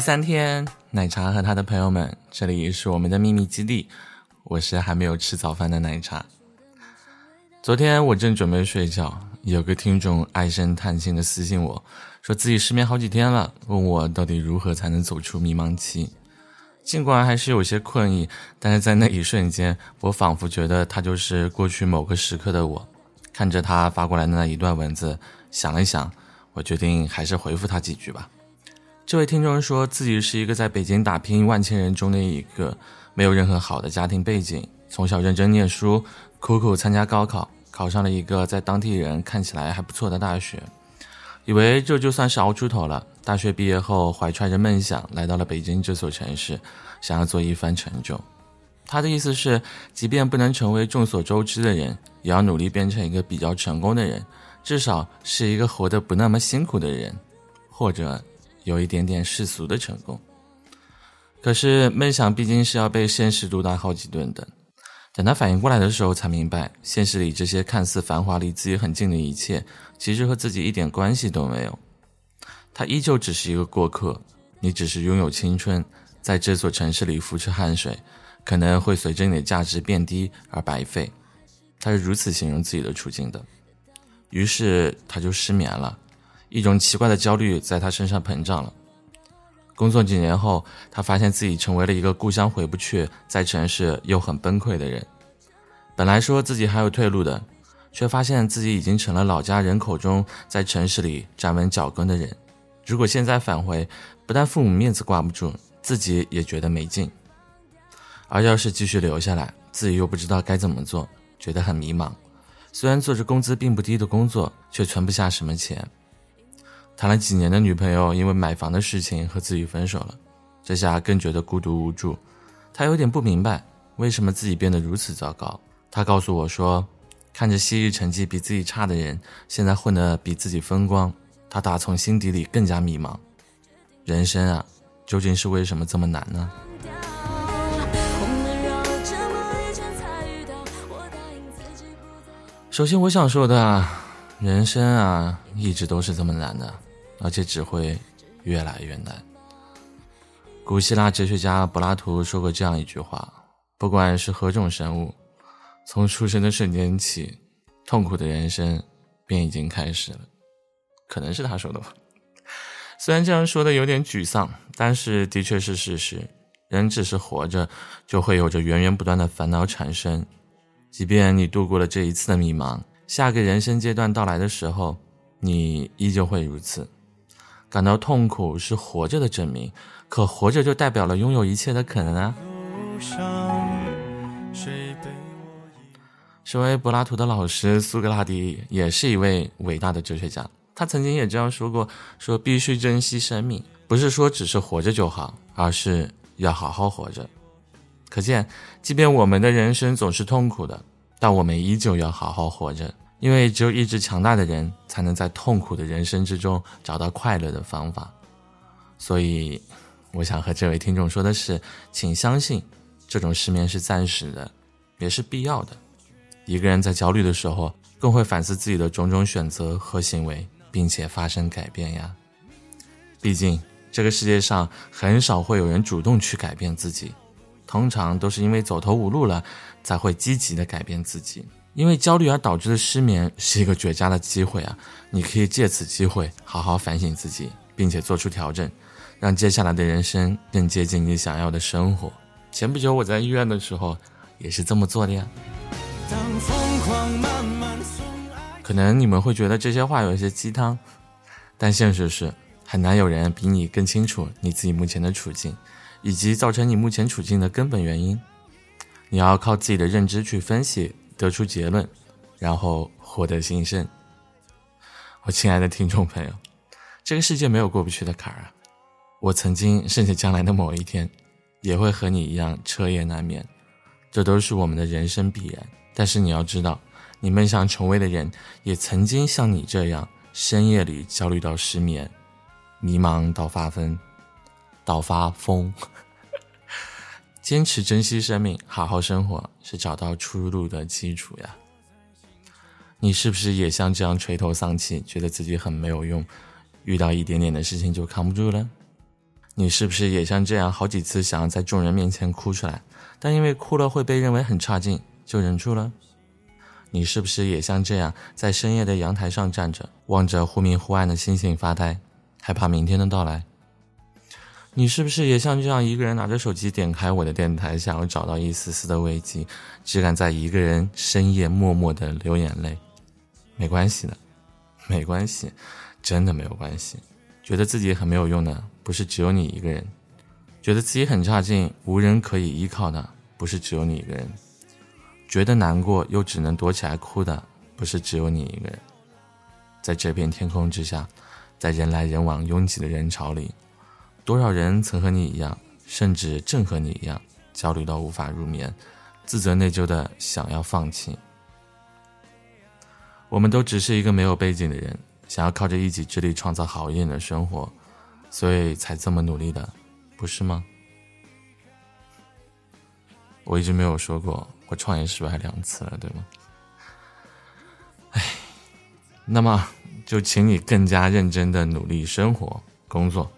第三天，奶茶和他的朋友们，这里是我们的秘密基地。我是还没有吃早饭的奶茶。昨天我正准备睡觉，有个听众唉声叹气的私信我，说自己失眠好几天了，问我到底如何才能走出迷茫期。尽管还是有些困意，但是在那一瞬间，我仿佛觉得他就是过去某个时刻的我。看着他发过来的那一段文字，想了想，我决定还是回复他几句吧。这位听众说自己是一个在北京打拼万千人中的一个，没有任何好的家庭背景，从小认真念书，苦苦参加高考，考上了一个在当地人看起来还不错的大学，以为这就算是熬出头了。大学毕业后，怀揣着梦想来到了北京这座城市，想要做一番成就。他的意思是，即便不能成为众所周知的人，也要努力变成一个比较成功的人，至少是一个活得不那么辛苦的人，或者。有一点点世俗的成功，可是梦想毕竟是要被现实毒打好几顿的。等他反应过来的时候，才明白现实里这些看似繁华、离自己很近的一切，其实和自己一点关系都没有。他依旧只是一个过客，你只是拥有青春，在这座城市里付出汗水，可能会随着你的价值变低而白费。他是如此形容自己的处境的，于是他就失眠了。一种奇怪的焦虑在他身上膨胀了。工作几年后，他发现自己成为了一个故乡回不去，在城市又很崩溃的人。本来说自己还有退路的，却发现自己已经成了老家人口中在城市里站稳脚跟的人。如果现在返回，不但父母面子挂不住，自己也觉得没劲。而要是继续留下来，自己又不知道该怎么做，觉得很迷茫。虽然做着工资并不低的工作，却存不下什么钱。谈了几年的女朋友因为买房的事情和自己分手了，这下更觉得孤独无助。他有点不明白为什么自己变得如此糟糕。他告诉我说，看着昔日成绩比自己差的人现在混得比自己风光，他打从心底里更加迷茫。人生啊，究竟是为什么这么难呢？首先，我想说的，人生啊，一直都是这么难的。而且只会越来越难。古希腊哲学家柏拉图说过这样一句话：“不管是何种生物，从出生的瞬间起，痛苦的人生便已经开始了。”可能是他说的吧。虽然这样说的有点沮丧，但是的确是事实。人只是活着，就会有着源源不断的烦恼产生。即便你度过了这一次的迷茫，下个人生阶段到来的时候，你依旧会如此。感到痛苦是活着的证明，可活着就代表了拥有一切的可能啊！身为柏拉图的老师，苏格拉底也是一位伟大的哲学家。他曾经也这样说过：“说必须珍惜生命，不是说只是活着就好，而是要好好活着。”可见，即便我们的人生总是痛苦的，但我们依旧要好好活着。因为只有意志强大的人，才能在痛苦的人生之中找到快乐的方法。所以，我想和这位听众说的是，请相信，这种失眠是暂时的，也是必要的。一个人在焦虑的时候，更会反思自己的种种选择和行为，并且发生改变呀。毕竟，这个世界上很少会有人主动去改变自己，通常都是因为走投无路了，才会积极的改变自己。因为焦虑而导致的失眠是一个绝佳的机会啊！你可以借此机会好好反省自己，并且做出调整，让接下来的人生更接近你想要的生活。前不久我在医院的时候也是这么做的呀。可能你们会觉得这些话有一些鸡汤，但现实是很难有人比你更清楚你自己目前的处境，以及造成你目前处境的根本原因。你要靠自己的认知去分析。得出结论，然后获得新生。我亲爱的听众朋友，这个世界没有过不去的坎儿啊！我曾经甚至将来的某一天，也会和你一样彻夜难眠，这都是我们的人生必然。但是你要知道，你梦想成为的人，也曾经像你这样，深夜里焦虑到失眠，迷茫到发疯，到发疯。坚持珍惜生命，好好生活，是找到出路的基础呀。你是不是也像这样垂头丧气，觉得自己很没有用，遇到一点点的事情就扛不住了？你是不是也像这样好几次想要在众人面前哭出来，但因为哭了会被认为很差劲，就忍住了？你是不是也像这样在深夜的阳台上站着，望着忽明忽暗的星星发呆，害怕明天的到来？你是不是也像这样一个人拿着手机点开我的电台，想要找到一丝丝的慰藉，只敢在一个人深夜默默的流眼泪？没关系的，没关系，真的没有关系。觉得自己很没有用的，不是只有你一个人；觉得自己很差劲，无人可以依靠的，不是只有你一个人；觉得难过又只能躲起来哭的，不是只有你一个人。在这片天空之下，在人来人往拥挤的人潮里。多少人曾和你一样，甚至正和你一样，焦虑到无法入眠，自责内疚的想要放弃。我们都只是一个没有背景的人，想要靠着一己之力创造好一点的生活，所以才这么努力的，不是吗？我一直没有说过我创业失败两次了，对吗？哎，那么就请你更加认真的努力生活、工作。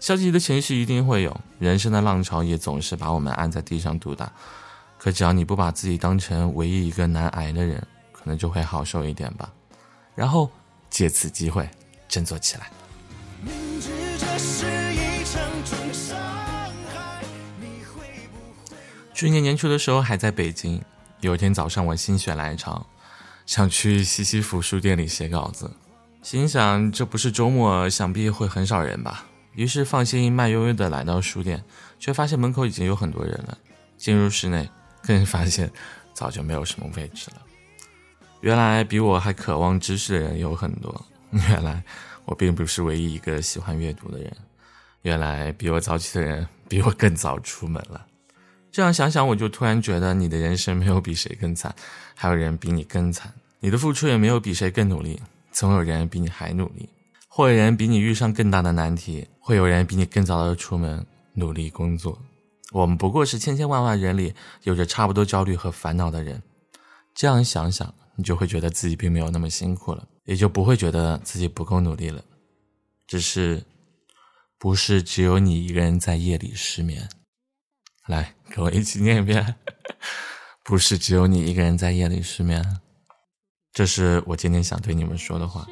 消极的情绪一定会有，人生的浪潮也总是把我们按在地上毒打。可只要你不把自己当成唯一一个难挨的人，可能就会好受一点吧。然后借此机会振作起来。去年年初的时候还在北京，有一天早上我心血来潮，想去西西弗书店里写稿子，心想这不是周末，想必会很少人吧。于是放心慢悠悠地来到书店，却发现门口已经有很多人了。进入室内，更发现早就没有什么位置了。原来比我还渴望知识的人有很多。原来我并不是唯一一个喜欢阅读的人。原来比我早起的人比我更早出门了。这样想想，我就突然觉得你的人生没有比谁更惨，还有人比你更惨。你的付出也没有比谁更努力，总有人比你还努力。会有人比你遇上更大的难题，会有人比你更早的出门努力工作。我们不过是千千万万人里有着差不多焦虑和烦恼的人。这样想想，你就会觉得自己并没有那么辛苦了，也就不会觉得自己不够努力了。只是，不是只有你一个人在夜里失眠。来，跟我一起念一遍：不是只有你一个人在夜里失眠。这是我今天想对你们说的话。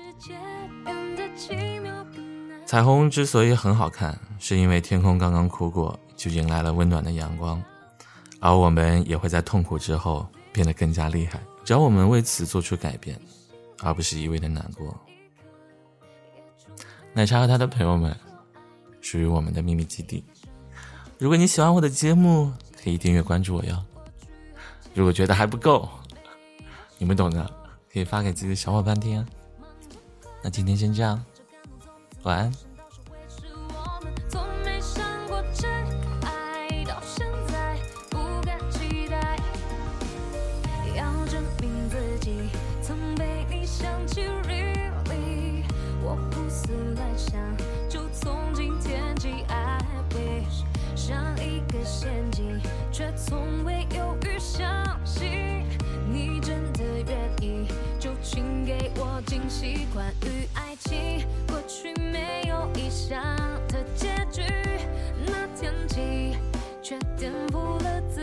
彩虹之所以很好看，是因为天空刚刚哭过，就迎来了温暖的阳光，而我们也会在痛苦之后变得更加厉害。只要我们为此做出改变，而不是一味的难过。奶茶和他的朋友们，属于我们的秘密基地。如果你喜欢我的节目，可以订阅关注我哟。如果觉得还不够，你们懂的，可以发给自己的小伙伴听。那今天先这样。晚安。惊喜关于爱情过去没有异想的结局那天起却颠覆了自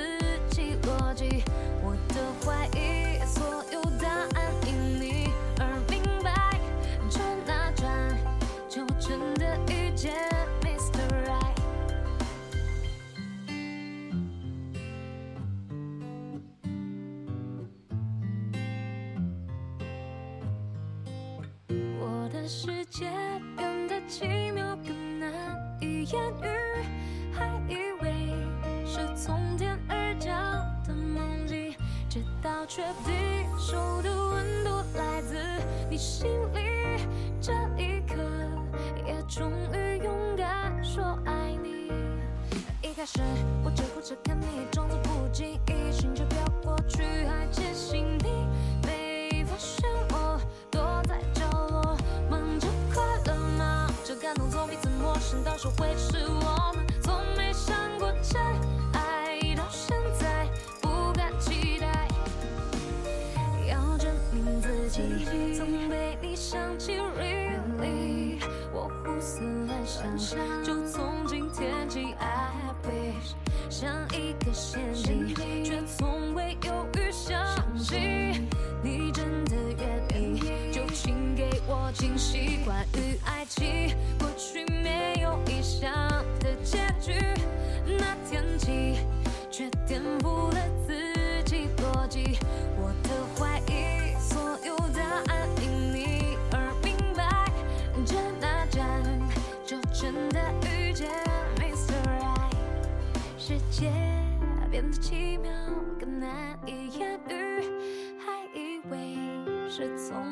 直到确定手的温度来自你心里，这一刻也终于勇敢说爱你。一开始我只顾着看你，装作不经意，心就飘过去，还窃喜你没发现我躲在角落忙着快乐吗？这感动从彼此陌生。到手会是想起，really，我胡思乱想，就从今。天起，I wish 像一个陷阱，却从未犹豫相信你真的愿意，就请给我惊喜。关于爱情，过去没有理想的结局，那天起却颠覆了自己逻辑，变得奇妙，更难以言喻，还以为是从。